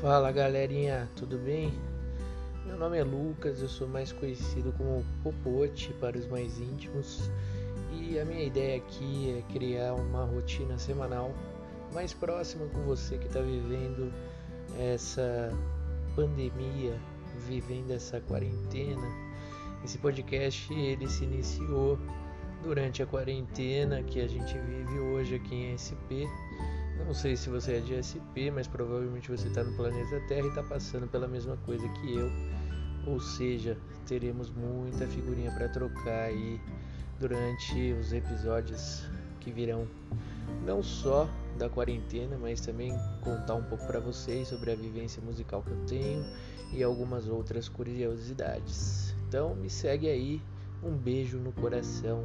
Fala galerinha, tudo bem? Meu nome é Lucas, eu sou mais conhecido como Popote para os mais íntimos e a minha ideia aqui é criar uma rotina semanal mais próxima com você que está vivendo essa pandemia, vivendo essa quarentena. Esse podcast ele se iniciou durante a quarentena que a gente vive hoje aqui em SP não sei se você é de SP, mas provavelmente você está no planeta Terra e está passando pela mesma coisa que eu. Ou seja, teremos muita figurinha para trocar aí durante os episódios que virão. Não só da quarentena, mas também contar um pouco para vocês sobre a vivência musical que eu tenho e algumas outras curiosidades. Então me segue aí. Um beijo no coração